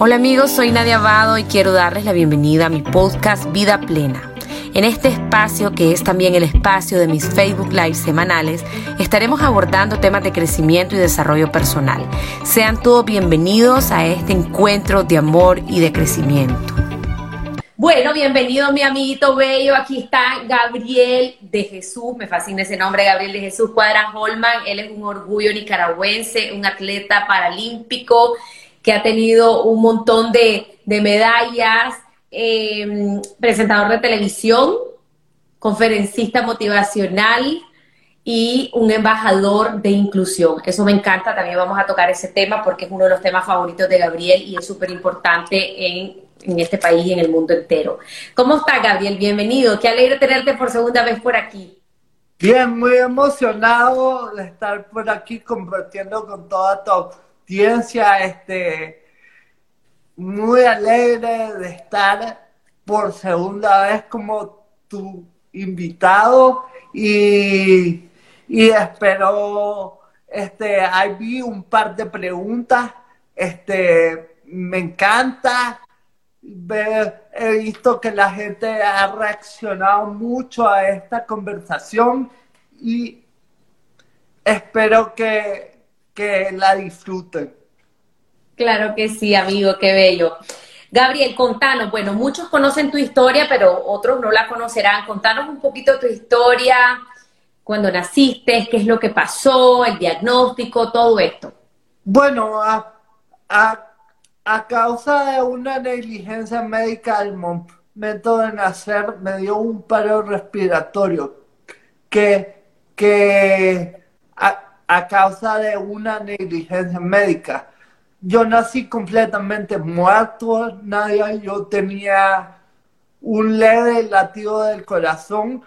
Hola amigos, soy Nadia Abado y quiero darles la bienvenida a mi podcast Vida Plena. En este espacio, que es también el espacio de mis Facebook Live semanales, estaremos abordando temas de crecimiento y desarrollo personal. Sean todos bienvenidos a este encuentro de amor y de crecimiento. Bueno, bienvenido mi amiguito bello. Aquí está Gabriel de Jesús. Me fascina ese nombre, Gabriel de Jesús Cuadra Holman. Él es un orgullo nicaragüense, un atleta paralímpico que ha tenido un montón de, medallas, em, presentador de televisión, conferencista motivacional y un embajador de inclusión. Eso me encanta, también vamos a tocar ese tema porque es uno de los temas favoritos de Gabriel y es súper importante en, este país y en el mundo entero. ¿Cómo está Gabriel? Bienvenido, qué alegre tenerte por segunda vez por aquí. Bien, muy emocionado de estar por aquí compartiendo con toda tu audiencia, este, muy alegre de estar por segunda vez como tu invitado y, espero, este, ahí vi un par de preguntas, este, me encanta he visto que la gente ha reaccionado mucho a esta conversación y espero que que la disfruten. Claro que sí, amigo, qué bello. Gabriel, contanos, bueno, muchos conocen tu historia, pero otros no la conocerán. Contanos un poquito tu historia, cuando naciste, qué es lo que pasó, el diagnóstico, todo esto. Bueno, a, causa de una negligencia médica al momento de nacer, me dio un paro respiratorio que, que a causa de una negligencia médica. Yo nací completamente muerto, nadie, yo tenía un leve latido del corazón,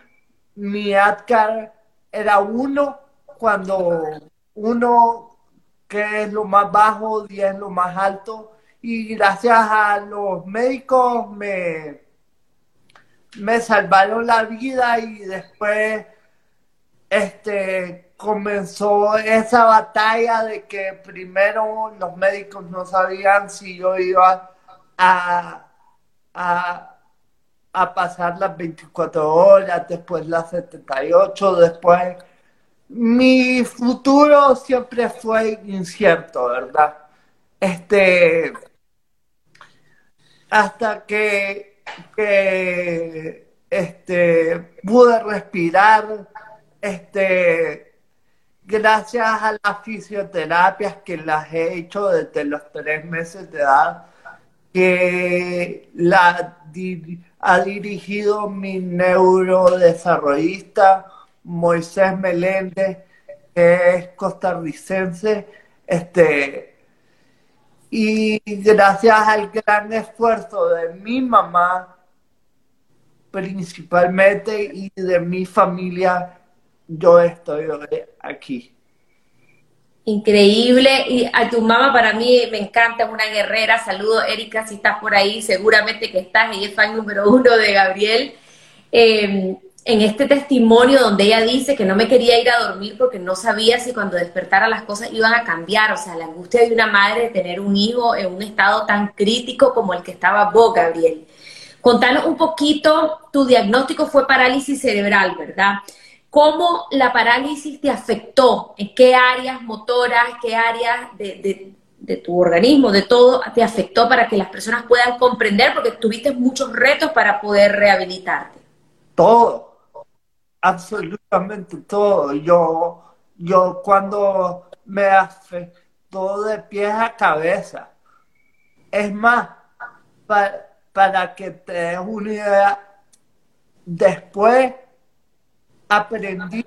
mi ADCAR era uno, cuando uno que es lo más bajo, 10 es lo más alto, y gracias a los médicos me, me salvaron la vida y después este comenzó esa batalla de que primero los médicos no sabían si yo iba a, a, pasar las 24 horas, después las 78, después mi futuro siempre fue incierto, ¿verdad? Este, hasta que, que este, pude respirar, este, gracias a las fisioterapias que las he hecho desde los tres meses de edad, que la ha dirigido mi neurodesarrollista Moisés Meléndez, que es costarricense, este, y gracias al gran esfuerzo de mi mamá, principalmente, y de mi familia, yo estoy aquí. Increíble. Y a tu mamá para mí me encanta, es una guerrera. Saludo, Erika, si estás por ahí, seguramente que estás. Ella es fan número uno de Gabriel. Em, en este testimonio donde ella dice que no me quería ir a dormir porque no sabía si cuando despertara las cosas iban a cambiar. O sea, la angustia de una madre de tener un hijo en un estado tan crítico como el que estaba vos, Gabriel. Contanos un poquito, tu diagnóstico fue parálisis cerebral, ¿verdad? ¿Cómo la parálisis te afectó? ¿En qué áreas motoras, qué áreas de, tu organismo, de todo, te afectó para que las personas puedan comprender? Porque tuviste muchos retos para poder rehabilitarte. Todo, absolutamente todo. Yo, yo cuando me afectó de pies a cabeza, es más, para, para que te des una idea, después aprendí,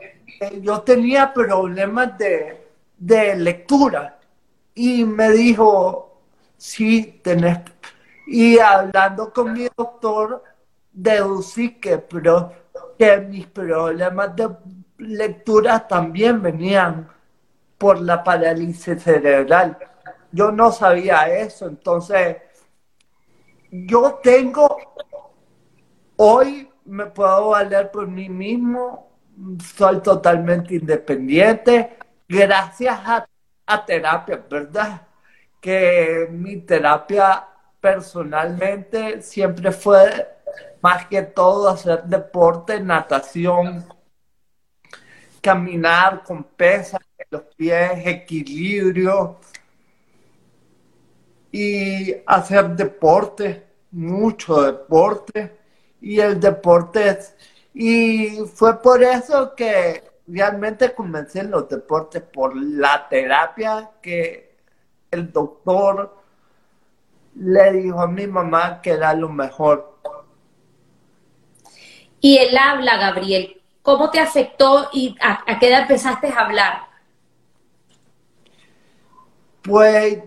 yo tenía problemas de, de lectura y me dijo, sí, tenés. Y hablando con mi doctor, deducí que, pero, que mis problemas de lectura también venían por la parálisis cerebral. Yo no sabía eso, entonces yo tengo, hoy me puedo valer por mí mismo, soy totalmente independiente gracias a, terapia, ¿verdad? Que mi terapia personalmente siempre fue más que todo hacer deporte, natación, caminar con pesas en los pies, equilibrio y hacer deporte, mucho deporte. Y el deporte, y fue por eso que realmente comencé en los deportes, por la terapia que el doctor le dijo a mi mamá que era lo mejor. Y el habla, Gabriel, ¿cómo te afectó y a, qué edad empezaste a hablar? Pues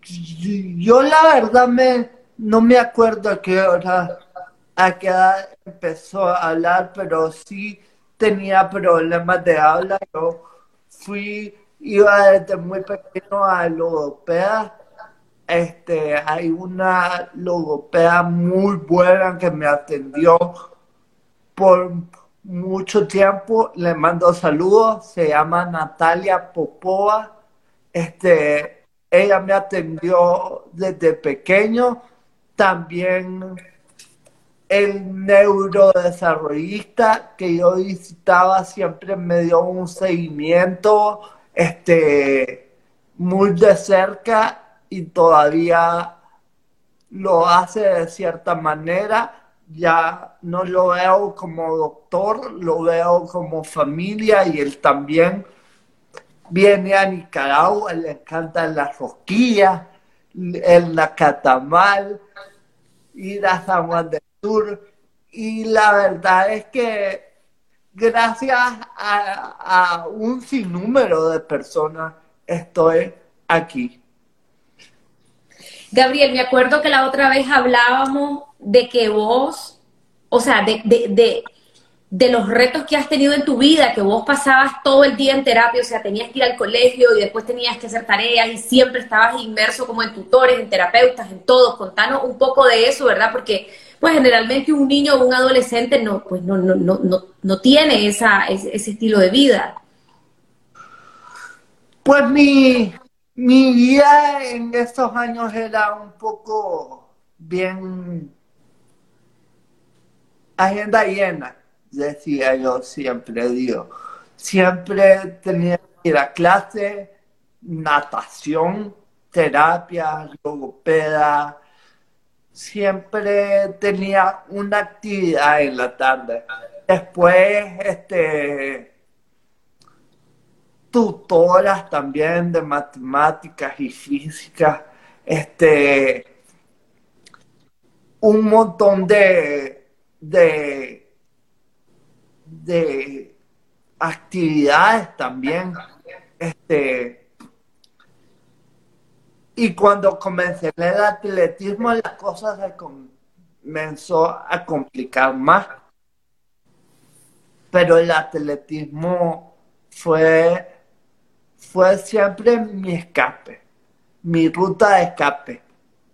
yo la verdad me, no me acuerdo a qué hora, a qué edad empezó a hablar, pero sí tenía problemas de habla. Yo fui, iba desde muy pequeño a logopeda. Este, hay una logopeda muy buena que me atendió por mucho tiempo. Le mando saludos. Se llama Natalia Popova. Este, ella me atendió desde pequeño. También el neurodesarrollista que yo visitaba siempre me dio un seguimiento este, muy de cerca y todavía lo hace de cierta manera. Ya no lo veo como doctor, lo veo como familia y él también viene a Nicaragua, le encantan las rosquillas, el nacatamal, ir a de y la verdad es que gracias a, un sinnúmero de personas estoy aquí. Gabriel, me acuerdo que la otra vez hablábamos de que vos, o sea, de, de, de, los retos que has tenido en tu vida, que vos pasabas todo el día en terapia, o sea, tenías que ir al colegio y después tenías que hacer tareas y siempre estabas inmerso como en tutores, en terapeutas, en todo. Contanos un poco de eso, ¿verdad? Porque pues generalmente un niño o un adolescente no, pues no, no, no, no, tiene esa, ese, estilo de vida. Pues mi, mi vida en estos años era un poco bien agenda llena, decía yo siempre, digo. Siempre tenía que clase, natación, terapia, logopeda, siempre tenía una actividad en la tarde. Después, este, tutoras también de matemáticas y física, este, un montón de, de, de actividades también, este, y cuando comencé el atletismo, las cosas se comenzó a complicar más. Pero el atletismo fue, fue siempre mi escape, mi ruta de escape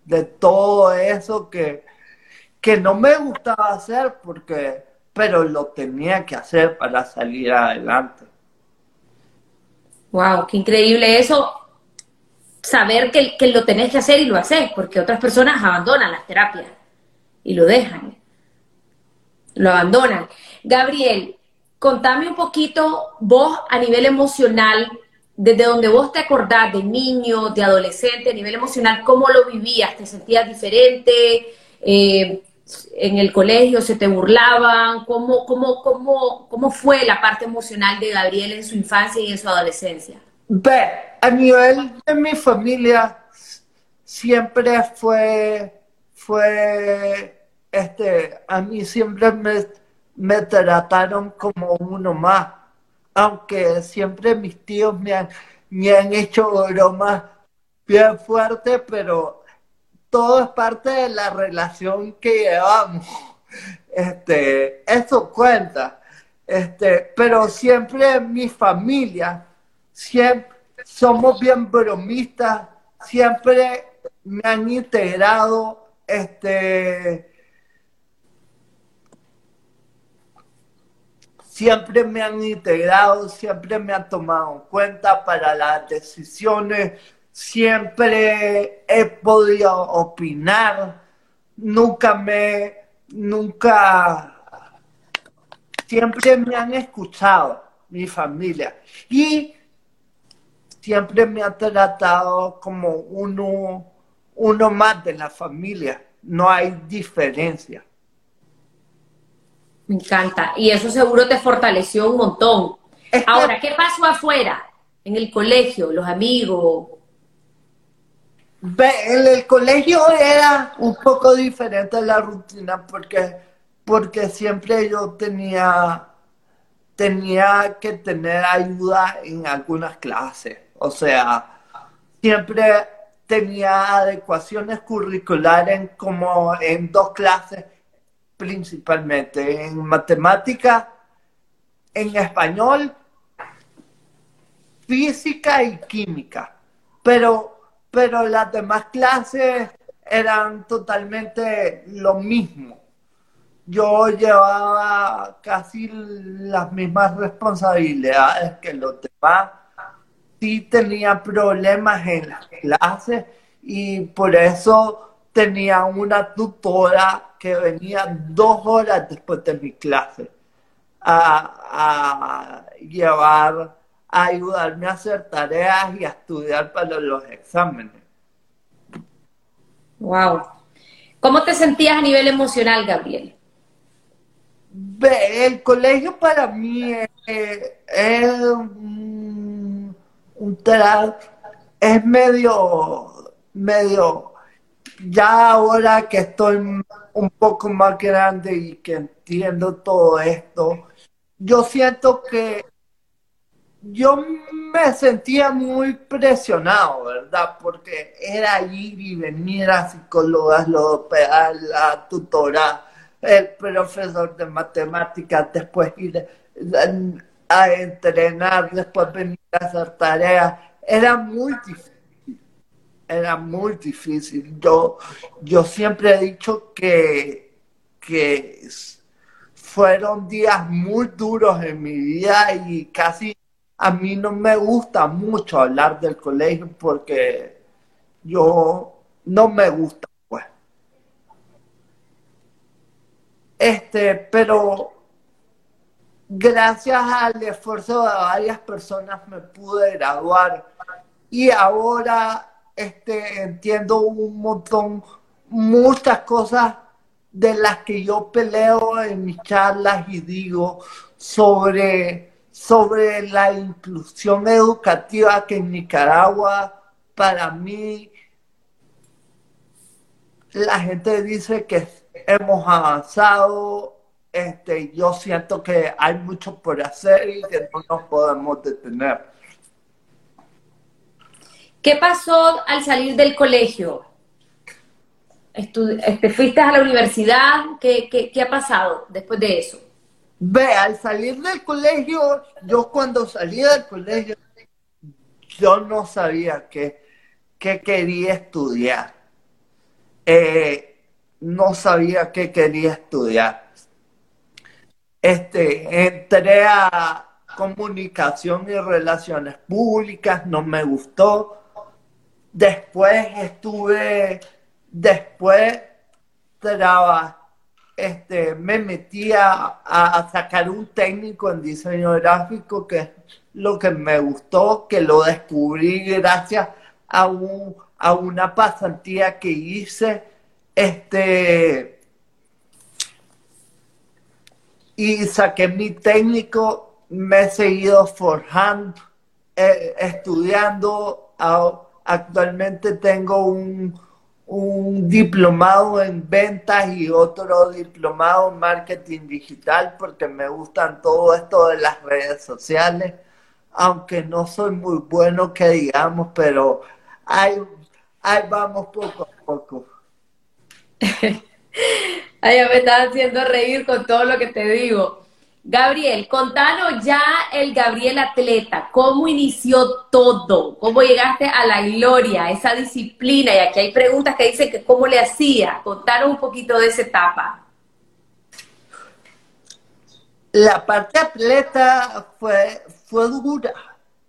de todo eso que, que no me gustaba hacer porque pero lo tenía que hacer para salir adelante. Wow, qué increíble eso saber que, que, lo tenés que hacer y lo haces, porque otras personas abandonan las terapias y lo dejan, lo abandonan. Gabriel, contame un poquito vos a nivel emocional, desde donde vos te acordás de niño, de adolescente, a nivel emocional, ¿cómo lo vivías? ¿Te sentías diferente? Eh, ¿En el colegio se te burlaban? ¿Cómo, cómo, cómo, ¿Cómo fue la parte emocional de Gabriel en su infancia y en su adolescencia? Ve, a nivel de mi familia siempre fue, fue, este, a mí siempre me, me trataron como uno más, aunque siempre mis tíos me han, me han hecho bromas bien fuertes, pero todo es parte de la relación que llevamos. Este, eso cuenta. Este, pero siempre mi familia siempre somos bien bromistas, siempre me han integrado, este, siempre me han integrado, siempre me han tomado en cuenta para las decisiones siempre he podido opinar, nunca me, nunca, siempre me han escuchado mi familia. Y siempre me ha tratado como uno, uno más de la familia, no hay diferencia. Me encanta. Y eso seguro te fortaleció un montón. Ahora, ¿qué pasó afuera? En el colegio, los amigos. En el colegio era un poco diferente la rutina porque, porque siempre yo tenía, tenía que tener ayuda en algunas clases. O sea, siempre tenía adecuaciones curriculares como en dos clases principalmente en matemática, en español, física y química. Pero, pero las demás clases eran totalmente lo mismo. Yo llevaba casi las mismas responsabilidades que los demás. Sí tenía problemas en las clases y por eso tenía una tutora que venía dos horas después de mi clase a, llevar, a ayudarme a hacer tareas y a estudiar para los exámenes. Wow. ¿Cómo te sentías a nivel emocional, Gabriel? El colegio para mí es, un, un es medio, medio ya ahora que estoy un poco más grande y que entiendo todo esto, yo siento que yo me sentía muy presionado, ¿verdad? Porque era ir y venir a psicólogas, la tutora, el profesor de matemáticas, después ir a entrenar, después venir hacer tareas. Era muy difícil era muy difícil. Yo, yo siempre he dicho que, que fueron días muy duros en mi vida y casi a mí no me gusta mucho hablar del colegio porque yo no me gusta, pues. Este, pero gracias al esfuerzo de varias personas me pude graduar. Y ahora este, entiendo un montón, muchas cosas de las que yo peleo en mis charlas y digo sobre, sobre la inclusión educativa que en Nicaragua, para mí, la gente dice que hemos avanzado, este, yo siento que hay mucho por hacer y que no nos podemos detener. ¿Qué pasó al salir del colegio? ¿Te fuiste a la universidad? ¿Qué, ha pasado después de eso? Ve, al salir del colegio, yo cuando salí del colegio, yo no sabía qué, quería estudiar. Eh, no sabía qué quería estudiar. Este, entré a comunicación y relaciones públicas, no me gustó Después estuve, después traba, este, me metí a, sacar un técnico en diseño gráfico, que es lo que me gustó, que lo descubrí gracias a, un, a una pasantía que hice. Este, y saqué mi técnico, me he seguido forjando, eh, estudiando. Actualmente tengo un, diplomado en ventas y otro diplomado en marketing digital porque me gustan todo esto de las redes sociales, aunque no soy muy bueno que digamos, pero ahí, ahí vamos poco a poco. Ay, me estás haciendo reír con todo lo que te digo. Gabriel, contanos ya el Gabriel atleta, cómo inició todo, cómo llegaste a la gloria, esa disciplina, y aquí hay preguntas que dicen que cómo le hacía, contanos un poquito de esa etapa. La parte atleta fue, fue dura,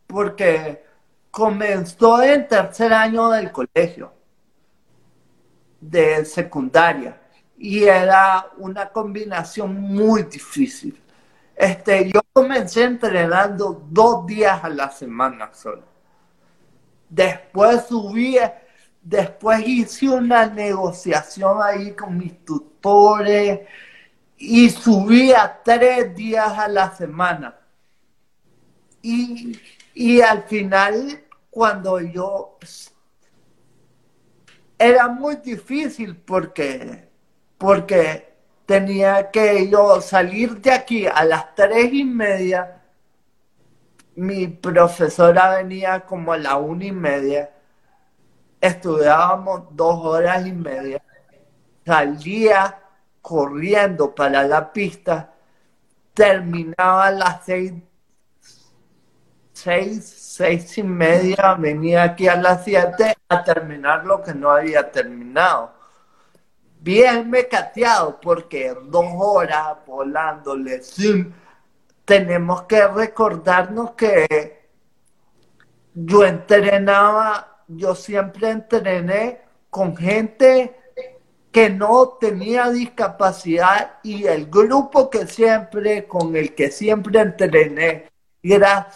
porque, comenzó en tercer año del colegio, de secundaria, y era una combinación muy difícil. Este, yo comencé entrenando dos días a la semana solo. Después subí, después hice una negociación ahí con mis tutores y subí a tres días a la semana. Y, y al final, cuando yo... Era muy difícil porque, porque tenía que yo salir de aquí a las tres y media. Mi profesora venía como a la una y media. Estudiábamos dos horas y media. Salía corriendo para la pista. Terminaba a las seis, seis, seis y media. Venía aquí a las siete a terminar lo que no había terminado bien mecateado porque dos horas volándole tenemos que recordarnos que yo entrenaba, yo siempre entrené con gente que no tenía discapacidad y el grupo que siempre, con el que siempre entrené, era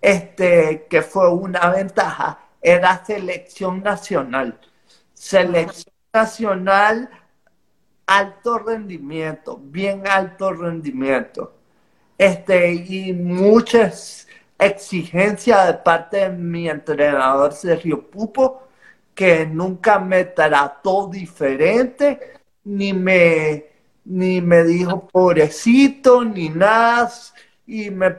este, que fue una ventaja, era selección nacional. Selección nacional alto rendimiento, bien alto rendimiento. Este, y muchas exigencias de parte de mi entrenador Sergio Pupo, que nunca me trató diferente, ni me, ni me dijo pobrecito, ni nada, y me,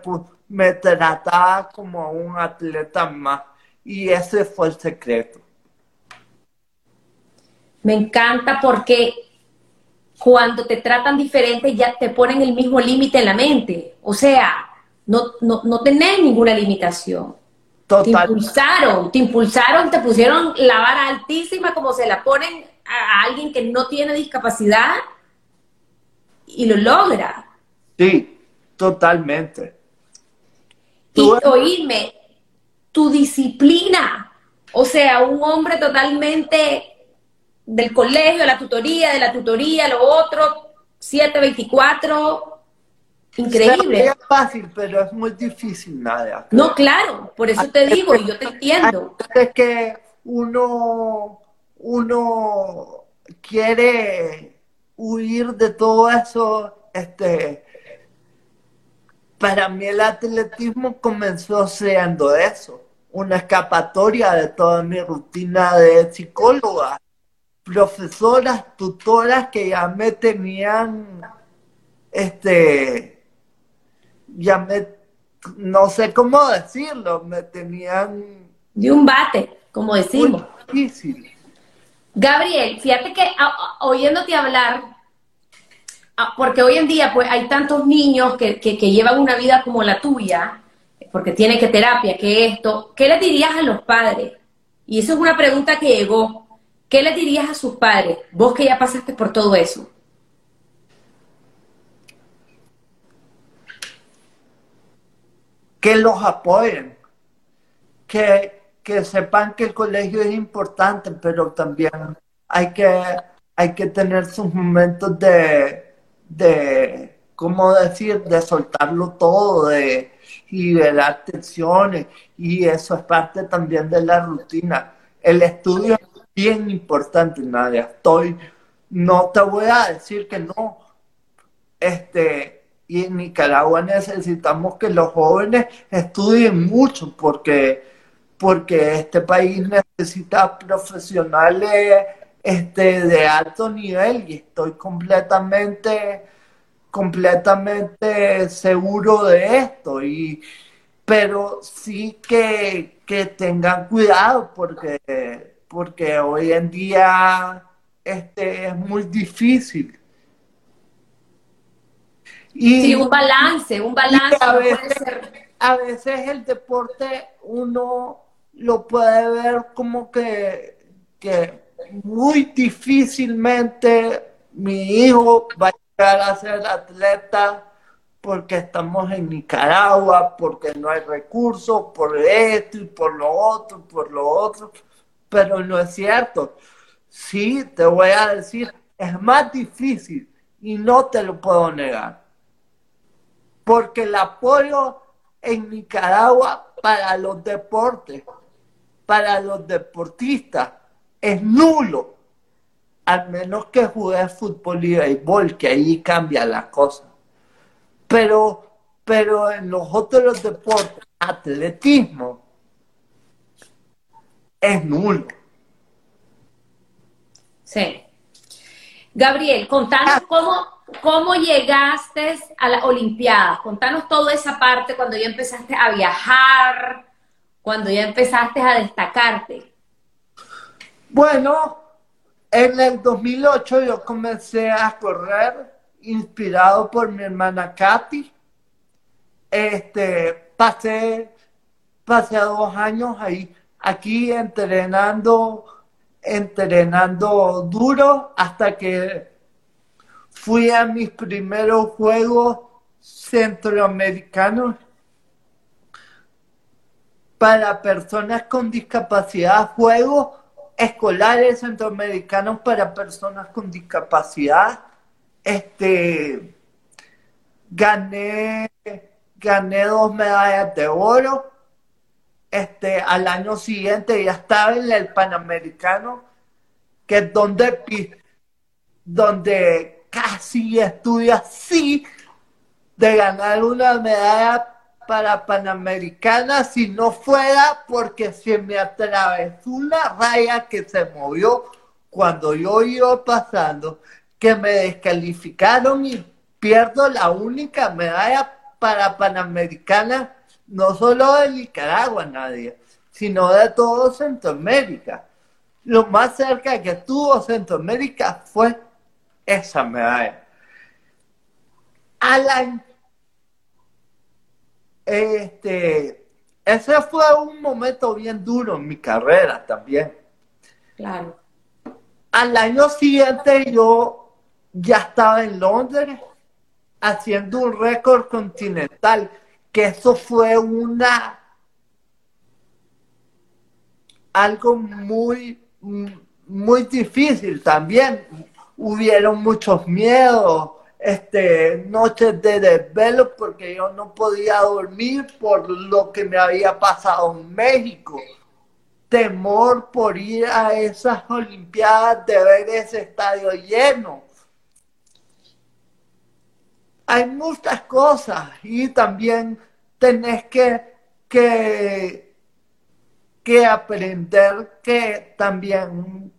me trataba como un atleta más. Y ese fue el secreto. Me encanta porque cuando te tratan diferente ya te ponen el mismo límite en la mente. O sea, no, no, no tenés ninguna limitación. Te impulsaron, te impulsaron, te pusieron la vara altísima como se la ponen a alguien que no tiene discapacidad y lo logra. Sí, totalmente. Y oíme, tu disciplina, o sea, un hombre totalmente del colegio, la tutoría, de la tutoría, lo otro, 724, increíble. Es fácil, pero es muy difícil, nada. No, claro, por eso te digo, y yo te entiendo. Es que uno, uno quiere huir de todo eso, este, para mí el atletismo comenzó siendo eso, una escapatoria de toda mi rutina de psicóloga profesoras, tutoras que ya me tenían, este, ya me, no sé cómo decirlo, me tenían... De un bate, como decimos. difícil. Gabriel, fíjate que oyéndote hablar, porque hoy en día pues hay tantos niños que, que, que llevan una vida como la tuya, porque tienen que terapia, que esto, ¿qué le dirías a los padres? Y eso es una pregunta que llegó. ¿Qué le dirías a sus padres, vos que ya pasaste por todo eso? Que los apoyen, que, que sepan que el colegio es importante, pero también hay que, hay que tener sus momentos de, de, ¿cómo decir?, de soltarlo todo, de liberar tensiones, y eso es parte también de la rutina. El estudio bien importante, Nadia. Estoy, no te voy a decir que no. Este, y en Nicaragua necesitamos que los jóvenes estudien mucho porque, porque este país necesita profesionales este, de alto nivel y estoy completamente, completamente seguro de esto. Y, pero sí que, que tengan cuidado porque porque hoy en día este, es muy difícil. Y, sí, un balance, un balance. A veces, el deporte uno lo puede ver como que, que muy difícilmente mi hijo va a llegar a ser atleta porque estamos en Nicaragua, porque no hay recursos, por esto y por lo otro, por lo otro, pero no es cierto. Sí, te voy a decir, es más difícil y no te lo puedo negar. Porque el apoyo en Nicaragua para los deportes, para los deportistas, es nulo. Al menos que juegue fútbol y béisbol, que ahí cambia la cosa. Pero, pero en los otros deportes, atletismo, es nulo. Sí. Gabriel, contanos ah. cómo, cómo llegaste a las Olimpiadas. Contanos toda esa parte cuando ya empezaste a viajar, cuando ya empezaste a destacarte. Bueno, en el 2008 yo comencé a correr inspirado por mi hermana Katy. Este, pasé, pasé dos años ahí, aquí entrenando, entrenando duro hasta que fui a mis primeros juegos centroamericanos para personas con discapacidad, juegos escolares centroamericanos para personas con discapacidad este, gané, gané dos medallas de oro. Este, al año siguiente ya estaba en el Panamericano, que es donde, donde casi estuve así de ganar una medalla para Panamericana si no fuera porque se me atravesó una raya que se movió cuando yo iba pasando que me descalificaron y pierdo la única medalla para Panamericana, no solo de Nicaragua, nadie, sino de todo Centroamérica. Lo más cerca que tuvo Centroamérica fue esa medalla. Alan, este, ese fue un momento bien duro en mi carrera también. Claro. Al año siguiente yo ya estaba en Londres haciendo un récord continental, que eso fue una algo muy muy difícil también. Hubieron muchos miedos, este, noches de desvelo porque yo no podía dormir por lo que me había pasado en México. Temor por ir a esas Olimpiadas de ver ese estadio lleno hay muchas cosas y también tenés que, que, que aprender que también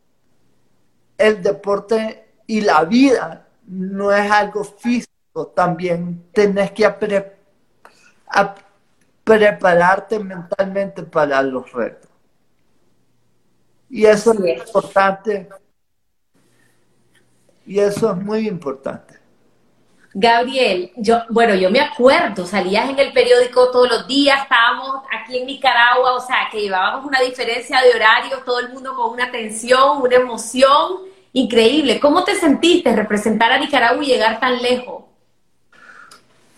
el deporte y la vida no es algo físico, también tenés que prepararte mentalmente para los retos. Y eso es importante. Y eso es muy importante. Gabriel, yo, bueno, yo me acuerdo, salías en el periódico todos los días, estábamos aquí en Nicaragua, o sea, que llevábamos una diferencia de horario, todo el mundo con una tensión, una emoción increíble. ¿Cómo te sentiste representar a Nicaragua y llegar tan lejos?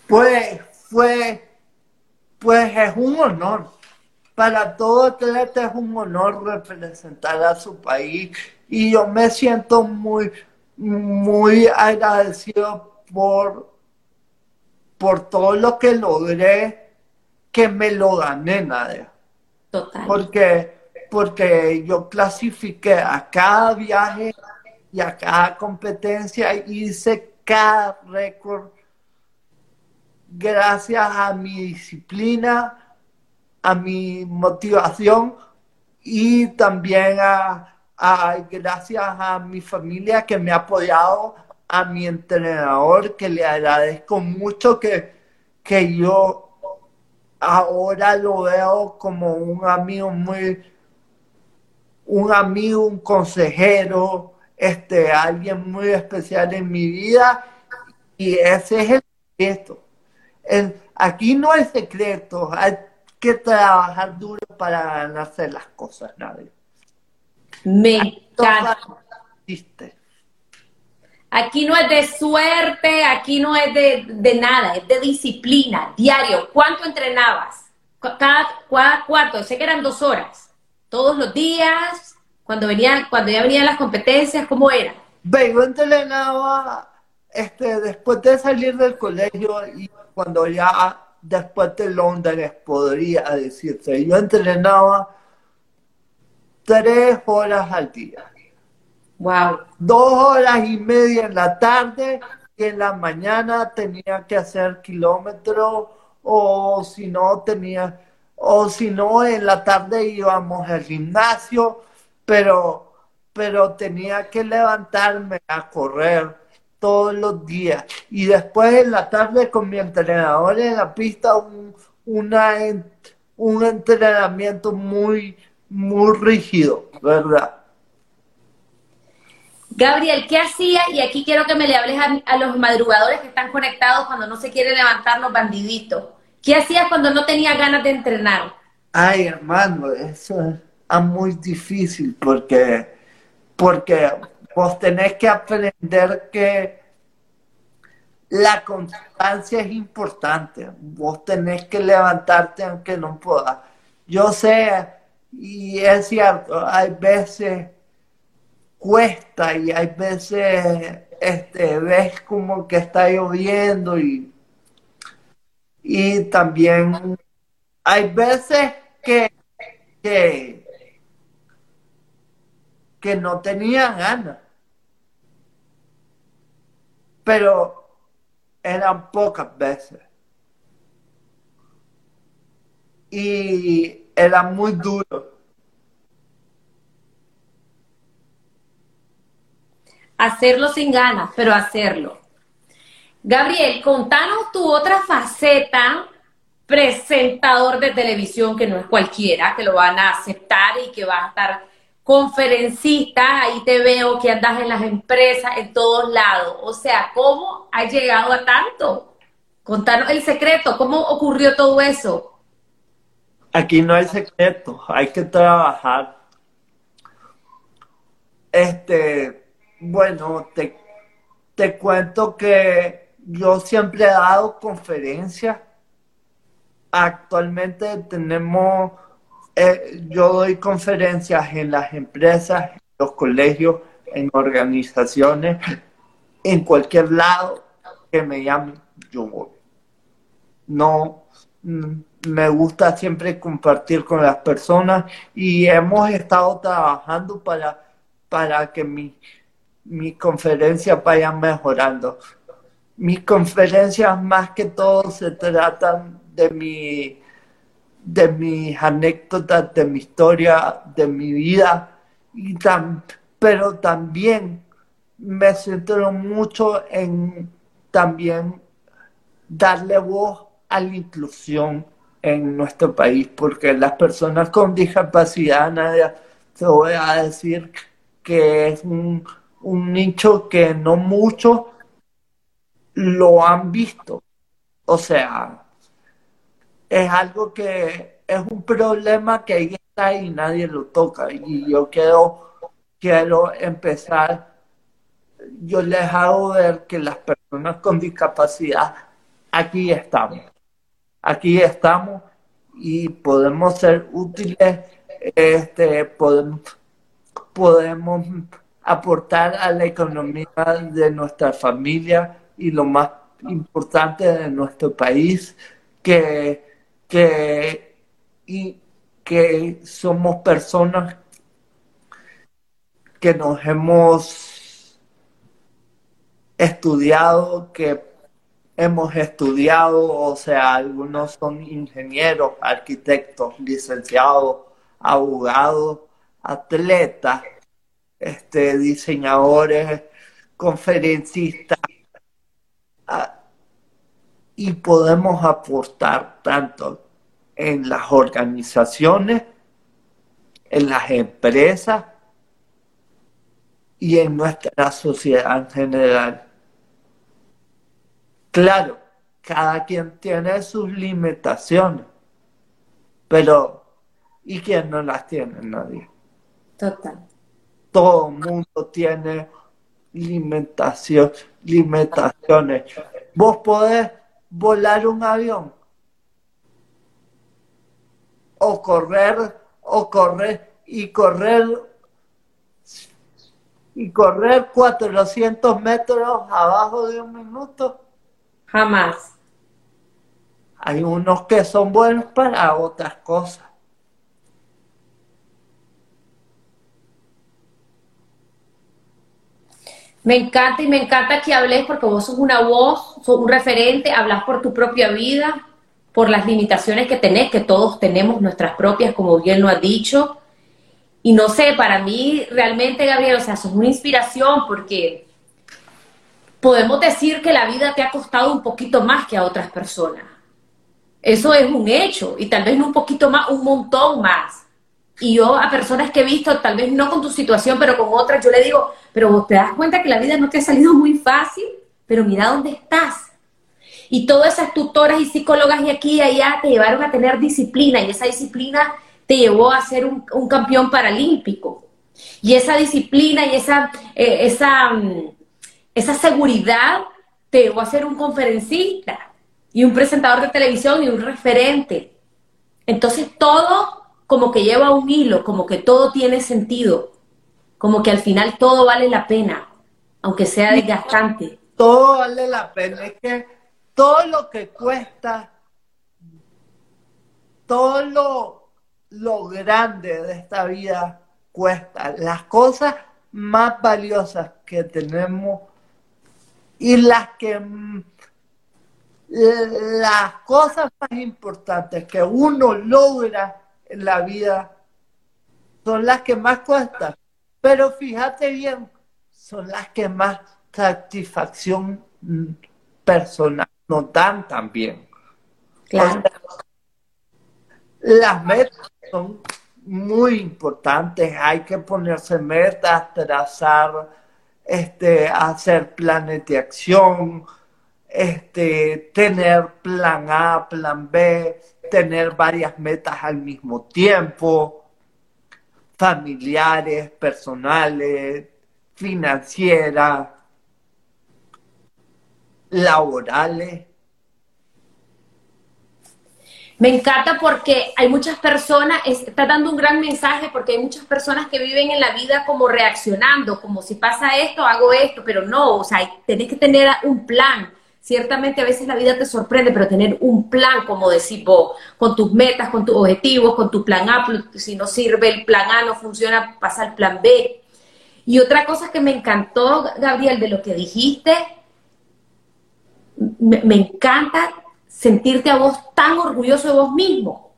Pues, fue, pues es un honor. Para todo atleta es un honor representar a su país y yo me siento muy, muy agradecido por, por todo lo que logré, que me lo gané, Nadia. Total. Porque, porque yo clasifiqué a cada viaje y a cada competencia, hice cada récord gracias a mi disciplina, a mi motivación y también a, a, gracias a mi familia que me ha apoyado a mi entrenador, que le agradezco mucho que, que yo ahora lo veo como un amigo muy, un amigo, un consejero, este, alguien muy especial en mi vida, y ese es el secreto. aquí no hay secreto, hay que trabajar duro para hacer las cosas, nadie. Me encanta. Aquí no es de suerte, aquí no es de, nada, es de disciplina, diario. ¿Cuánto entrenabas? Cada, cada cuarto, sé que eran dos horas. Todos los días, cuando venían, cuando ya venían las competencias, ¿cómo era? Ve, yo entrenaba este, después de salir del colegio y cuando ya después de Londres podría decirse, yo entrenaba tres horas al día. Wow. Dos horas y media en la tarde y en la mañana tenía que hacer kilómetros o si no tenía, o si no en la tarde íbamos al gimnasio, pero, pero tenía que levantarme a correr todos los días. Y después en la tarde con mi entrenador en la pista, un, una, un entrenamiento muy, muy rígido, ¿verdad? Gabriel, ¿qué hacía? Y aquí quiero que me le hables a, los madrugadores que están conectados cuando no se quieren levantar los bandiditos. ¿Qué hacías cuando no tenías ganas de entrenar? Ay, hermano, eso es muy difícil porque, porque vos tenés que aprender que la constancia es importante. Vos tenés que levantarte aunque no puedas. Yo sé, y es cierto, hay veces cuesta y hay veces este, ves como que está lloviendo y, y también hay veces que, que que no tenía ganas. Pero eran pocas veces. Y era muy duro. Hacerlo sin ganas, pero hacerlo. Gabriel, contanos tu otra faceta, presentador de televisión, que no es cualquiera, que lo van a aceptar y que va a estar conferencista, ahí te veo que andas en las empresas, en todos lados. O sea, ¿cómo has llegado a tanto? Contanos el secreto, ¿cómo ocurrió todo eso? Aquí no hay secreto, hay que trabajar. Este, bueno, te, te cuento que yo siempre he dado conferencias. Actualmente tenemos eh, yo doy conferencias en las empresas, en los colegios, en organizaciones, en cualquier lado que me llamen, yo voy. No, mm, me gusta siempre compartir con las personas y hemos estado trabajando para, para que mi, mi conferencia vaya mejorando. Mis conferencias más que todo se tratan de mi de mis anécdotas, de mi historia, de mi vida, y pero también me centro mucho en también darle voz a la inclusión en nuestro país, porque las personas con discapacidad, nadie te voy a decir que es un, un nicho que no muchos lo han visto. O sea, es algo que es un problema que ahí está y nadie lo toca. Y yo quiero, quiero empezar, yo les hago ver que las personas con discapacidad, aquí estamos. Aquí estamos y podemos ser útiles, este, podemos, podemos aportar a la economía de nuestra familia y lo más importante de nuestro país, que que, y que somos personas que nos hemos estudiado, que hemos estudiado, o sea, algunos son ingenieros, arquitectos, licenciados, abogados, atletas, este, diseñadores, conferencistas, y podemos aportar tanto en las organizaciones, en las empresas y en nuestra sociedad en general. Claro, cada quien tiene sus limitaciones, pero ¿y quién no las tiene? Nadie. Total. Todo el mundo tiene limitación, limitaciones. Vos podés volar un avión o correr o correr y correr y correr 400 metros abajo de un minuto. Jamás. Hay unos que son buenos para otras cosas. Me encanta y me encanta que hables porque vos sos una voz, sos un referente, hablas por tu propia vida, por las limitaciones que tenés, que todos tenemos nuestras propias, como bien lo has dicho. Y no sé, para mí realmente, Gabriel, o sea, sos una inspiración porque podemos decir que la vida te ha costado un poquito más que a otras personas. Eso es un hecho y tal vez no un poquito más, un montón más. Y yo a personas que he visto, tal vez no con tu situación, pero con otras, yo le digo, pero vos te das cuenta que la vida no te ha salido muy fácil, pero mira dónde estás. Y todas esas tutoras y psicólogas y aquí y allá te llevaron a tener disciplina y esa disciplina te llevó a ser un, campeón paralímpico. Y esa disciplina y esa, eh, esa, mm, esa seguridad te llevó a ser un conferencista y un presentador de televisión y un referente. Entonces todo como que lleva un hilo, como que todo tiene sentido, como que al final todo vale la pena, aunque sea desgastante. Todo vale la pena, es que todo lo que cuesta, todo lo, lo grande de esta vida cuesta, las cosas más valiosas que tenemos y las que las cosas más importantes que uno logra en la vida son las que más cuestan. Pero fíjate bien, son las que más satisfacción personal nos dan también. las metas son muy importantes, hay que ponerse metas, trazar, este, hacer planes de acción, este, tener plan A, plan B, tener varias metas al mismo tiempo, familiares, personales, financieras, laborales. Me encanta porque hay muchas personas, está dando un gran mensaje porque hay muchas personas que viven en la vida como reaccionando, como si pasa esto, hago esto, pero no, o sea, tenés que tener un plan Ciertamente a veces la vida te sorprende, pero tener un plan, como decís vos, con tus metas, con tus objetivos, con tu plan A, si no sirve el plan A, no funciona, pasa al plan B. Y otra cosa que me encantó, Gabriel, de lo que dijiste, me, encanta sentirte a vos tan orgulloso de vos mismo.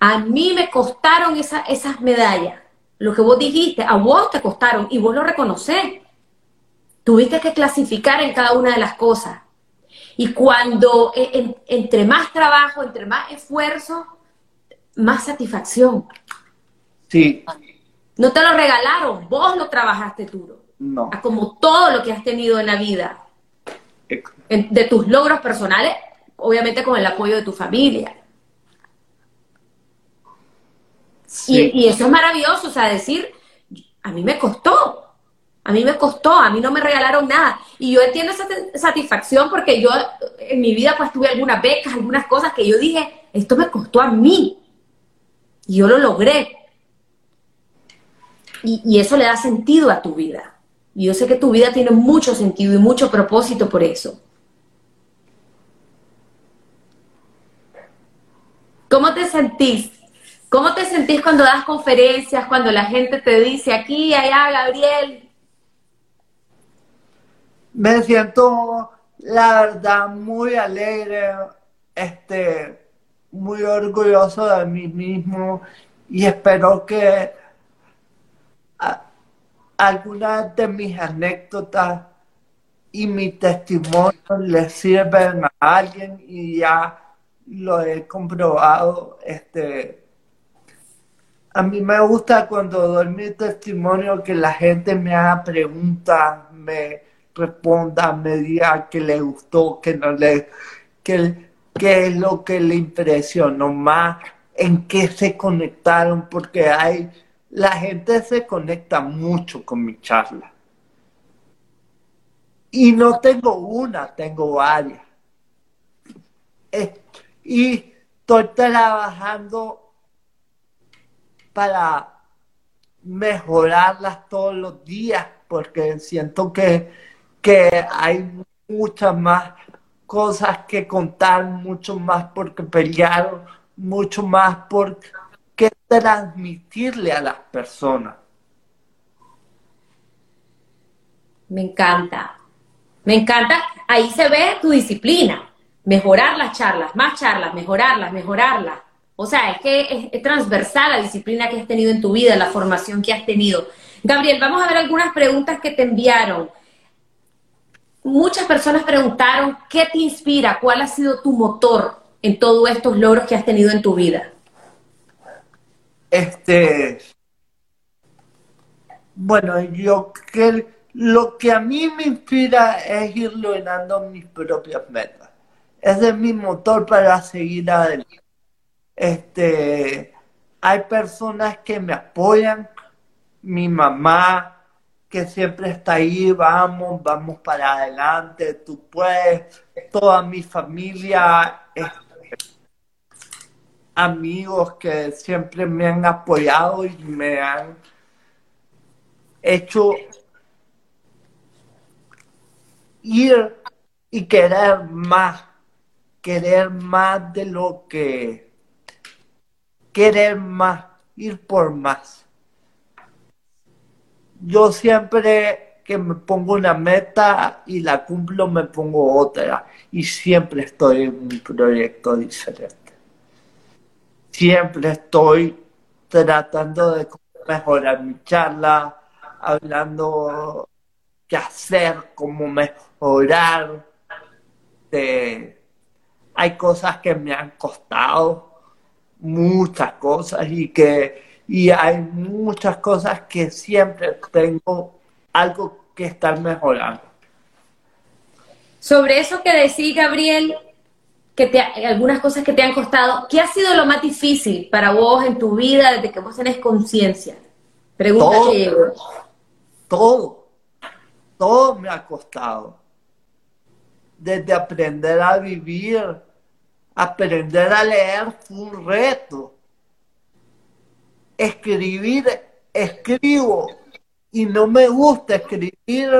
A mí me costaron esas medallas. Lo que vos dijiste, a vos te costaron y vos lo reconocés. Tuviste que clasificar en cada una de las cosas. Y cuando e, entre más trabajo, entre más esfuerzo, más satisfacción. Sí. No te lo regalaron, vos lo trabajaste duro. No. Como todo lo que has tenido en la vida. De tus logros personales, obviamente con el apoyo de tu familia. Sí. Y, y, eso es maravilloso, o sea, decir, a mí me costó, a mí me costó, a mí no me regalaron nada. Y yo entiendo esa satisfacción porque yo en mi vida pues tuve algunas becas, algunas cosas que yo dije, esto me costó a mí. Y yo lo logré. Y, y eso le da sentido a tu vida. Y yo sé que tu vida tiene mucho sentido y mucho propósito por eso. ¿Cómo te sentís? ¿Cómo te sentís cuando das conferencias, cuando la gente te dice aquí, allá, Gabriel, me siento, la verdad, muy alegre, este, muy orgulloso de mí mismo y espero que algunas de mis anécdotas y mi testimonio le sirven a alguien y ya lo he comprobado. Este, a mí me gusta cuando doy mi testimonio que la gente me haga preguntas, me, responda, me diga que le gustó, que no le, que, qué es lo que le impresionó más, en qué se conectaron, porque hay, la gente se conecta mucho con mi charla. Y no tengo una, tengo varias. y estoy trabajando para mejorarlas todos los días, porque siento que, que hay muchas más cosas que contar, mucho más porque pelear, mucho más por qué transmitirle a las personas. Me encanta, me encanta. Ahí se ve tu disciplina, mejorar las charlas, más charlas, mejorarlas, mejorarlas. O sea, es que es, transversal la disciplina que has tenido en tu vida, la formación que has tenido. Gabriel, vamos a ver algunas preguntas que te enviaron. Muchas personas preguntaron, ¿qué te inspira? ¿Cuál ha sido tu motor en todos estos logros que has tenido en tu vida? Este, bueno, yo que lo que a mí me inspira es ir logrando mis propias metas. Ese es mi motor para seguir adelante. Este, hay personas que me apoyan, mi mamá que siempre está ahí, vamos, vamos para adelante, tú puedes, toda mi familia, amigos que siempre me han apoyado y me han hecho ir y querer más, querer más de lo que, querer más, ir por más. Yo siempre que me pongo una meta y la cumplo, me pongo otra y siempre estoy en un proyecto diferente. Siempre estoy tratando de mejorar mi charla, hablando qué hacer, cómo mejorar. hay cosas que me han costado, muchas cosas, y que y hay muchas cosas que siempre tengo algo que estar mejorando. Sobre eso que decís, Gabriel, que te, algunas cosas que te han costado, ¿qué ha sido lo más difícil para vos en tu vida desde que vos tenés conciencia? Pregunta todo, Todo todo me ha costado. Desde aprender a vivir, aprender a leer fue un reto. Escribir, escribo. Y no me gusta escribir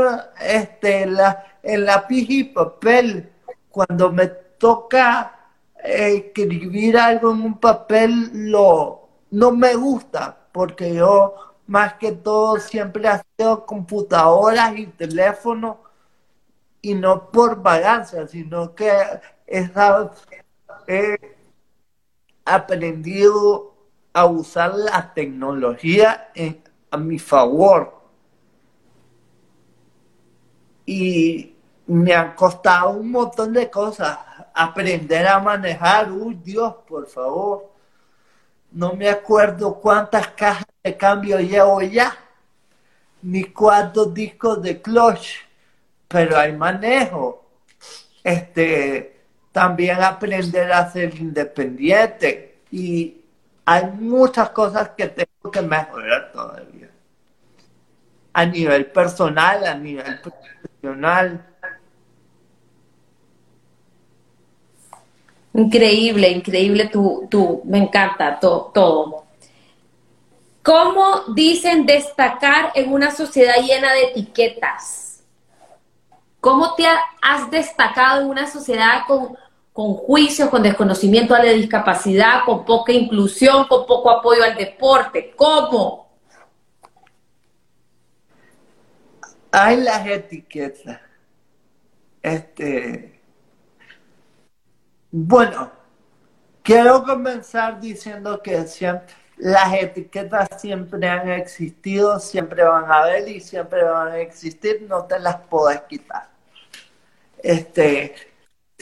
este, en, la, en lápiz y papel. Cuando me toca eh, escribir algo en un papel, lo, no me gusta. Porque yo más que todo siempre ha sido computadoras y teléfono. Y no por vagancia, sino que he aprendido a usar la tecnología a mi favor. Y me han costado un montón de cosas. Aprender a manejar, uy Dios, por favor. No me acuerdo cuántas cajas de cambio llevo ya, ni cuántos discos de clutch, pero hay manejo. Este, también aprender a ser independiente y hay muchas cosas que tengo que mejorar todavía. A nivel personal, a nivel profesional. Increíble, increíble tu, tu me encanta todo. ¿Cómo dicen destacar en una sociedad llena de etiquetas? ¿Cómo te has destacado en una sociedad con, con juicios, con desconocimiento a la discapacidad, con poca inclusión, con poco apoyo al deporte? ¿Cómo? Hay las etiquetas. Este. Bueno, quiero comenzar diciendo que siempre las etiquetas siempre han existido, siempre van a haber y siempre van a existir, no te las puedes quitar. Este,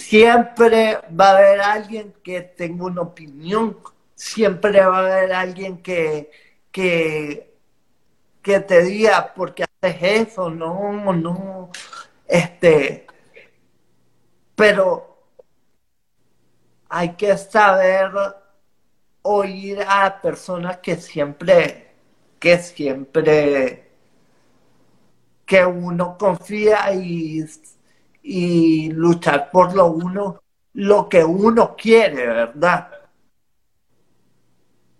siempre va a haber alguien que tenga una opinión, siempre va a haber alguien que, que, que te diga, ¿por qué haces eso? No, no, este, pero hay que saber oír a personas que siempre, que siempre, que uno confía y, y luchar por lo uno, lo que uno quiere, ¿verdad?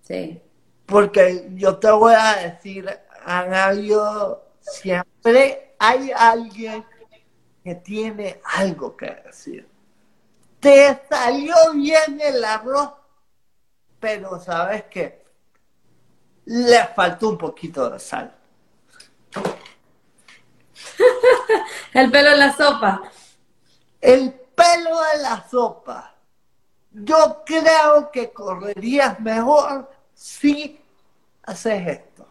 Sí. Porque yo te voy a decir, han habido, siempre hay alguien que tiene algo que decir. Te salió bien el arroz, pero sabes que le faltó un poquito de sal. El pelo en la sopa. El pelo de la sopa. Yo creo que correrías mejor si haces esto.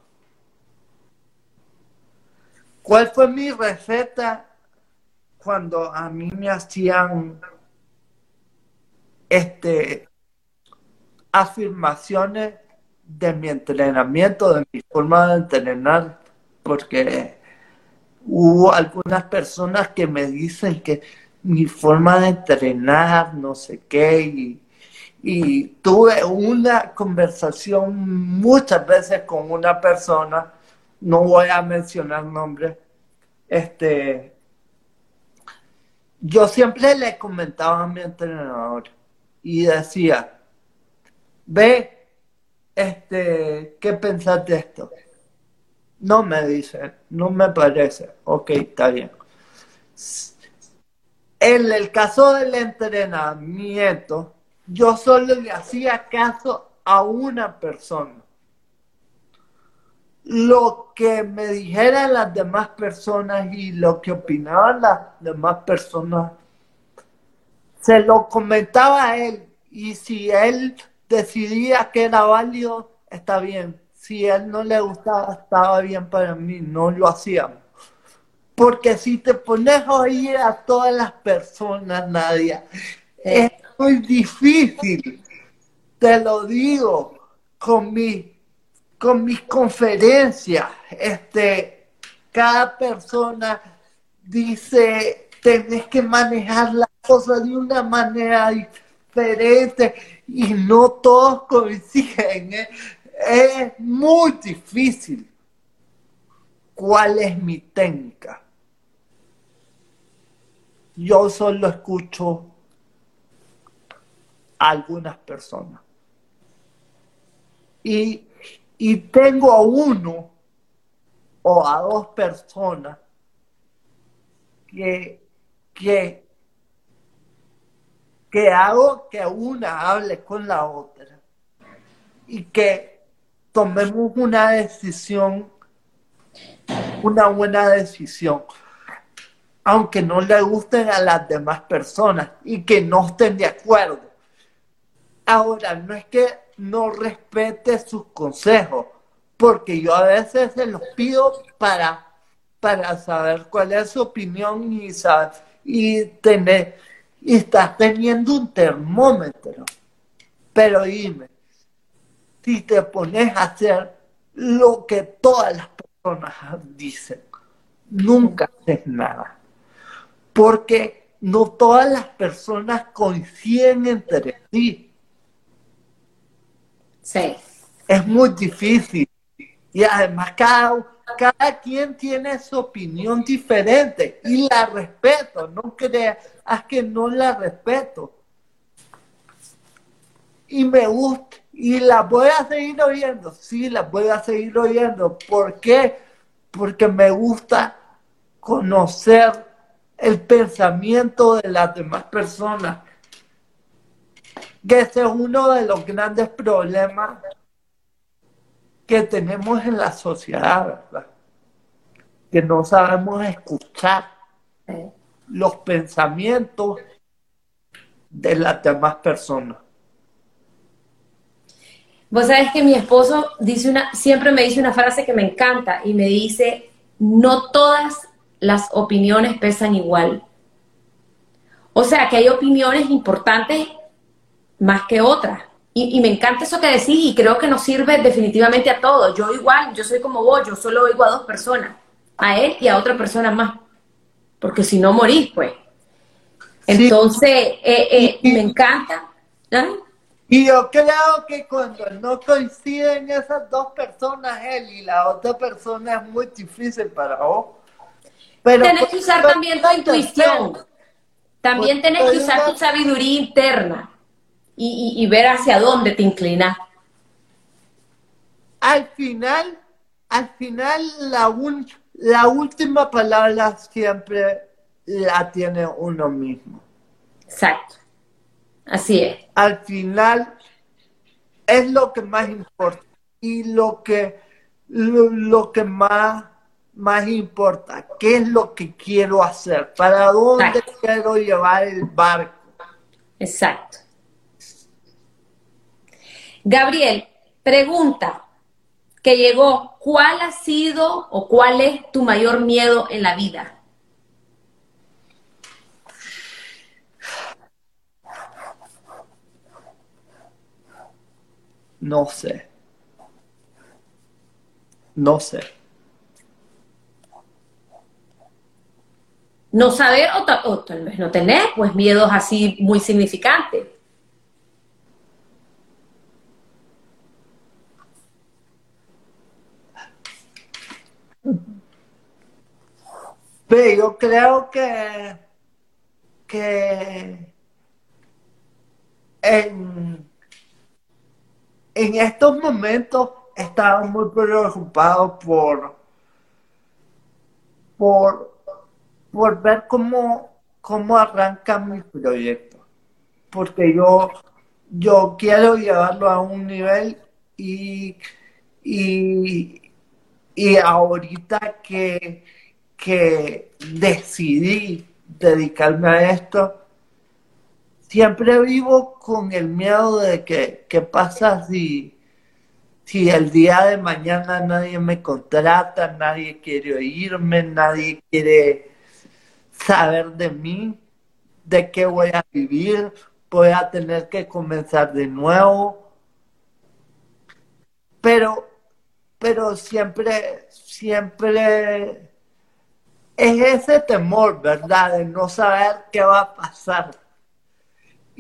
¿Cuál fue mi receta cuando a mí me hacían este afirmaciones de mi entrenamiento, de mi forma de entrenar, porque hubo algunas personas que me dicen que mi forma de entrenar, no sé qué, y, tuve una conversación muchas veces con una persona, no voy a mencionar nombres, este, yo siempre le comentaba a mi entrenador y decía, ve, este, ¿qué pensás de esto? No me dice, no me parece. Ok, está bien. En el caso del entrenamiento, yo solo le hacía caso a una persona. Lo que me dijeran las demás personas y lo que opinaban las demás personas, se lo comentaba a él. Y si él decidía que era válido, está bien. Si a él no le gustaba, estaba bien para mí, no lo hacíamos. Porque si te pones a oír a todas las personas, Nadia, es muy difícil. Te lo digo con mi, con mis conferencias. Este, cada persona dice, tenés que manejar las cosas de una manera diferente y no todos coinciden. ¿eh? Es muy difícil. ¿Cuál es mi técnica? Yo solo escucho a algunas personas. Y, y tengo a uno o a dos personas que, que que hago que una hable con la otra y que tomemos una decisión, una buena decisión, aunque no le gusten a las demás personas y que no estén de acuerdo. Ahora, no es que no respete sus consejos, porque yo a veces se los pido para, para saber cuál es su opinión y, y tener y estás teniendo un termómetro. Pero dime, si te pones a hacer lo que todas las personas dicen, nunca haces nada. Porque no todas las personas coinciden entre sí. Sí. Es muy difícil. Y además cada, cada quien tiene su opinión diferente y la respeto, no creas que no la respeto. Y me gusta, y la voy a seguir oyendo, sí, la voy a seguir oyendo. ¿Por qué? Porque me gusta conocer el pensamiento de las demás personas. Que ese es uno de los grandes problemas que tenemos en la sociedad, ¿verdad? Que no sabemos escuchar los pensamientos de las demás personas. Vos sabés que mi esposo dice una, siempre me dice una frase que me encanta y me dice, no todas las opiniones pesan igual. O sea, que hay opiniones importantes más que otras. Y, me encanta eso que decís y creo que nos sirve definitivamente a todos. Yo igual, yo soy como vos, yo solo oigo a dos personas, a él y a otra persona más, porque si no morís, pues. Entonces, eh, eh, me encanta. Y yo creo que cuando no coinciden esas dos personas, él y la otra persona, es muy difícil para vos. Pero tenés que usar también tu intuición. También tenés que usar tu sabiduría interna y, ver hacia dónde te inclinas. Al final, al final la, la última palabra siempre la tiene uno mismo. Exacto. Así es. Al final es lo que más importa y lo que lo, que más más importa, qué es lo que quiero hacer, para dónde quiero llevar el barco. Exacto. Gabriel, pregunta que llegó, ¿cuál ha sido o cuál es tu mayor miedo en la vida? No sé. No sé. No saber o, tal vez no tener, pues miedos así muy significantes. Pero yo creo que, que en, en estos momentos estaba muy preocupado por, por, por ver cómo, cómo arranca mi proyecto. Porque yo, yo quiero llevarlo a un nivel y, y, y ahorita que, que decidí dedicarme a esto, siempre vivo con el miedo de que qué pasa si, si el día de mañana nadie me contrata, nadie quiere oírme, nadie quiere saber de mí, de qué voy a vivir, voy a tener que comenzar de nuevo. Pero, pero siempre, siempre es ese temor, ¿verdad? De no saber qué va a pasar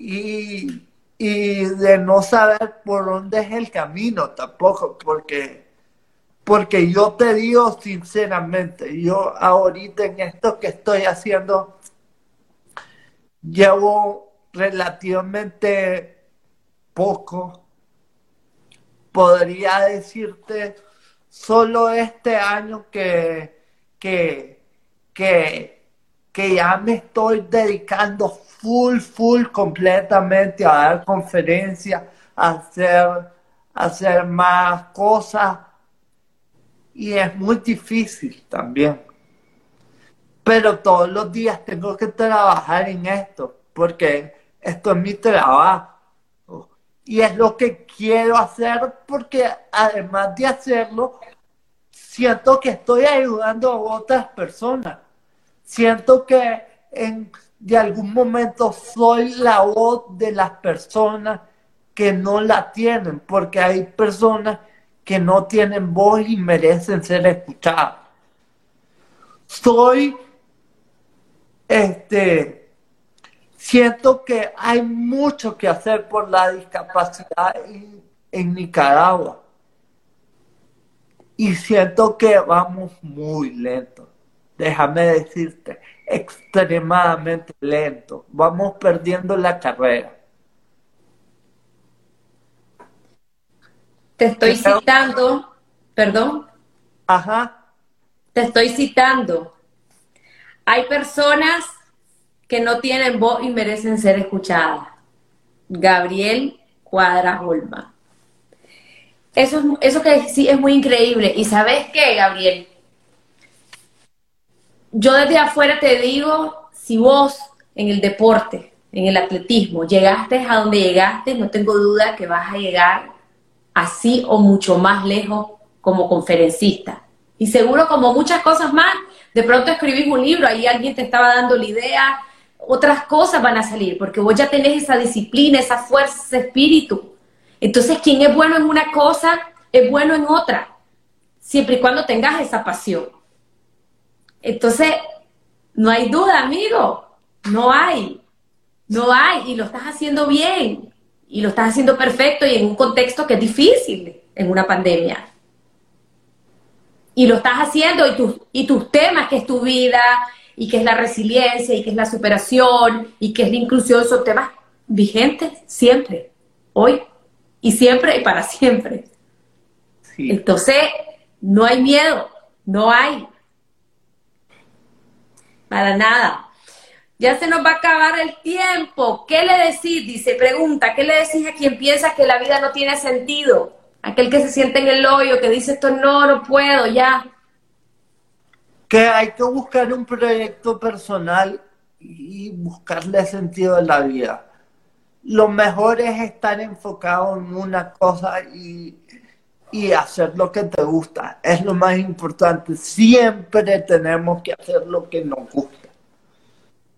y, de no saber por dónde es el camino tampoco, porque, porque yo te digo sinceramente, yo ahorita en esto que estoy haciendo, llevo relativamente poco, podría decirte solo este año que, que, que, que ya me estoy dedicando full, full completamente a dar conferencias, a hacer, hacer más cosas. Y es muy difícil también. Pero todos los días tengo que trabajar en esto, porque esto es mi trabajo. Y es lo que quiero hacer porque además de hacerlo, siento que estoy ayudando a otras personas. Siento que en de algún momento soy la voz de las personas que no la tienen, porque hay personas que no tienen voz y merecen ser escuchadas. Soy, este, siento que hay mucho que hacer por la discapacidad en, Nicaragua. Y siento que vamos muy lento. Déjame decirte, extremadamente lento. Vamos perdiendo la carrera. Te estoy citando, perdón. Ajá. Te estoy citando. Hay personas que no tienen voz y merecen ser escuchadas. Gabriel Cuadra Olma. Eso, eso que sí es muy increíble. ¿Y sabes qué, Gabriel? Yo desde afuera te digo, si vos en el deporte, en el atletismo, llegaste a donde llegaste, no tengo duda que vas a llegar así o mucho más lejos como conferencista. Y seguro como muchas cosas más, de pronto escribís un libro, ahí alguien te estaba dando la idea, otras cosas van a salir, porque vos ya tenés esa disciplina, esa fuerza, ese espíritu. Entonces, quien es bueno en una cosa, es bueno en otra, siempre y cuando tengas esa pasión. Entonces, no hay duda, amigo, no hay, no hay, y lo estás haciendo bien, y lo estás haciendo perfecto y en un contexto que es difícil en una pandemia. y lo estás haciendo. Y, tus y tus temas, que es tu vida y que es la resiliencia y que es la superación y que es la inclusión, son temas vigentes siempre, hoy. Y siempre y para siempre. Entonces, no hay miedo, no hay. Para nada. Ya se nos va a acabar el tiempo. ¿Qué le decís? Dice, pregunta, ¿qué le decís a quien piensa que la vida no tiene sentido? Aquel que se siente en el hoyo, que dice esto no, no puedo, ya. Que hay que buscar un proyecto personal y buscarle sentido a la vida. Lo mejor es estar enfocado en una cosa y, y hacer lo que te gusta. Es lo más importante. Siempre tenemos que hacer lo que nos gusta.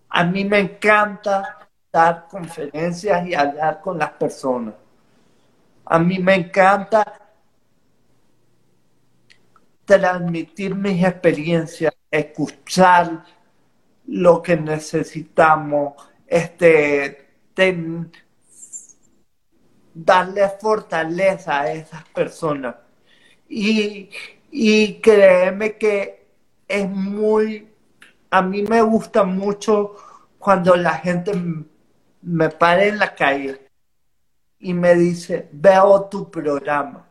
A mí me encanta dar conferencias y hablar con las personas. A mí me encanta transmitir mis experiencias, escuchar lo que necesitamos, este, darle fortaleza a esas personas. Y, y créeme que es muy, a mí me gusta mucho cuando la gente me para en la calle y me dice, veo tu programa.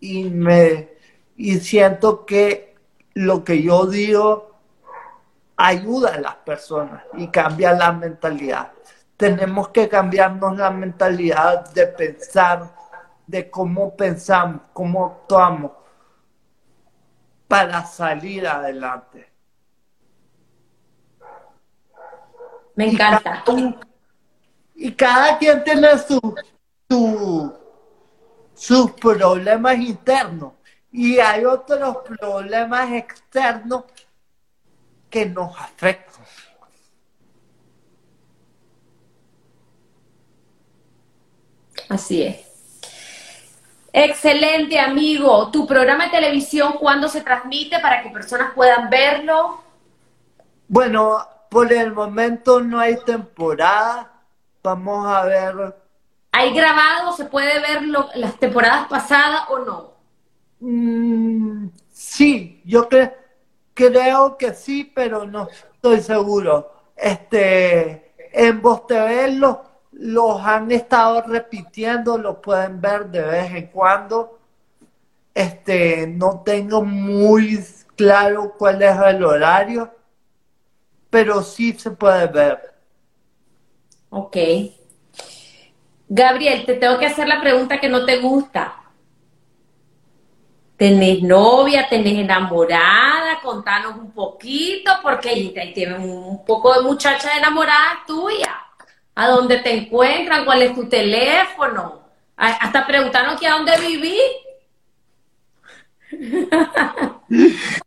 Y me y siento que lo que yo digo ayuda a las personas y cambia la mentalidad. Tenemos que cambiarnos la mentalidad de pensar, de cómo pensamos, cómo actuamos para salir adelante. Me encanta y cada quien tiene su, sus problemas internos y hay otros problemas externos que nos afectan. Así es. Excelente, amigo. ¿Tu programa de televisión cuándo se transmite para que personas puedan verlo? Bueno, por el momento no hay temporada Vamos a ver. ¿Hay grabado? ¿Se puede ver las temporadas pasadas o no? Mm, sí, yo creo que sí, pero no estoy seguro. Este, en Voz TV los, los han estado repitiendo, los pueden ver de vez en cuando. Este, no tengo muy claro cuál es el horario, pero sí se puede ver. Ok. Gabriel, te tengo que hacer la pregunta que no te gusta. ¿Tenés novia? ¿Tenés enamorada? Contanos un poquito, porque ahí tienes un poco de muchachas enamoradas tuya. ¿A dónde te encuentran? ¿Cuál es tu teléfono? Hasta preguntaron que a dónde viví.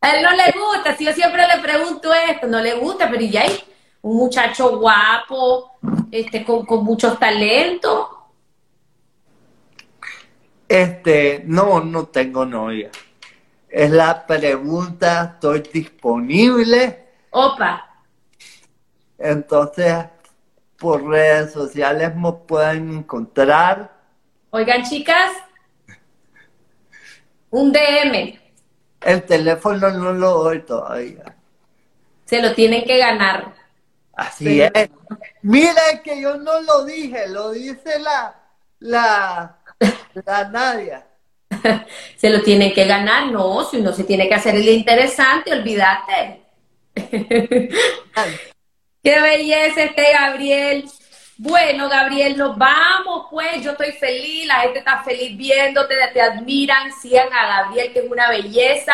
a él no le gusta, si yo siempre le pregunto esto, no le gusta, pero ya hay un muchacho guapo, este, con, con muchos talentos. Este, no, no tengo novia. Es la pregunta, estoy disponible. Opa. Entonces, por redes sociales me pueden encontrar. Oigan, chicas, un DM. El teléfono no lo doy todavía. Se lo tienen que ganar. Así es. Mira que yo no lo dije, lo dice la, la, la Nadia. se lo tienen que ganar, no, si uno se tiene que hacer el interesante, olvídate. Qué belleza este Gabriel. Bueno, Gabriel, nos vamos, pues yo estoy feliz, la gente está feliz viéndote, te admiran, sigan a Gabriel, que es una belleza.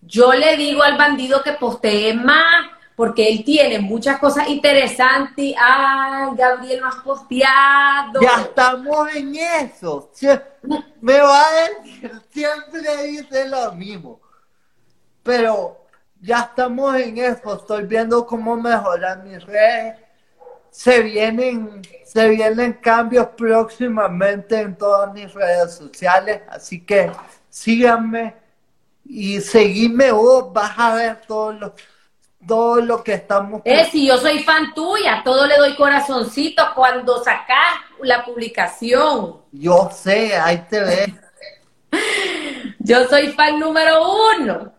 Yo le digo al bandido que postee más, porque él tiene muchas cosas interesantes. Ay, Gabriel, no has posteado. Ya estamos en eso. Me va a decir, siempre dice lo mismo. Pero ya estamos en eso. Estoy viendo cómo mejorar mis redes. Se vienen, se vienen cambios próximamente en todas mis redes sociales. Así que síganme y seguime vos. Vas a ver todos los todo lo que estamos... Eh, si yo soy fan tuya, todo le doy corazoncito cuando sacas la publicación. Yo sé, ahí te ves. Yo soy fan número uno.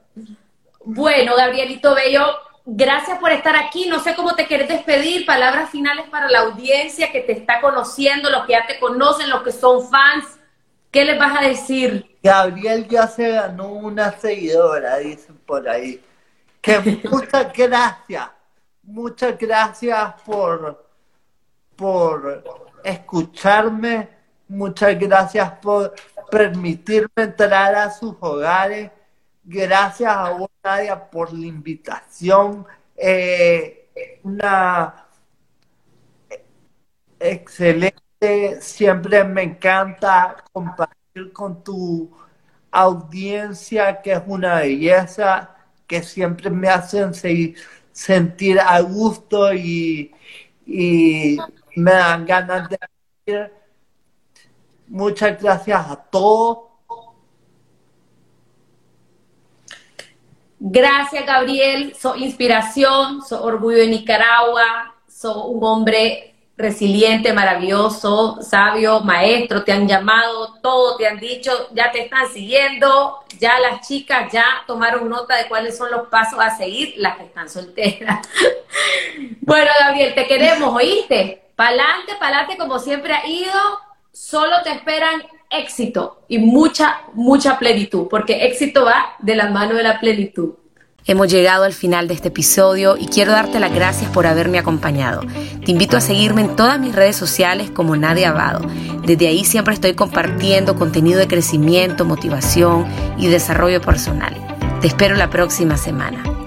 Bueno, Gabrielito Bello, gracias por estar aquí. No sé cómo te quieres despedir. Palabras finales para la audiencia que te está conociendo, los que ya te conocen, los que son fans. ¿Qué les vas a decir? Gabriel ya se ganó una seguidora, dicen por ahí. Que muchas gracias. Muchas gracias por, por escucharme. Muchas gracias por permitirme entrar a sus hogares. Gracias a vos, Nadia, por la invitación. Eh, una excelente, siempre me encanta compartir con tu audiencia, que es una belleza, que siempre me hacen sentir a gusto y, y me dan ganas de ir. Muchas gracias a todos. Gracias, Gabriel. Soy inspiración, soy orgullo de Nicaragua, soy un hombre resiliente, maravilloso, sabio, maestro, te han llamado, todo te han dicho, ya te están siguiendo, ya las chicas ya tomaron nota de cuáles son los pasos a seguir, las que están solteras. bueno, Gabriel, te queremos, ¿oíste? Pa'lante, pa'lante, como siempre ha ido, solo te esperan éxito y mucha, mucha plenitud, porque éxito va de la mano de la plenitud. Hemos llegado al final de este episodio y quiero darte las gracias por haberme acompañado. Te invito a seguirme en todas mis redes sociales como Nadia Abado. Desde ahí siempre estoy compartiendo contenido de crecimiento, motivación y desarrollo personal. Te espero la próxima semana.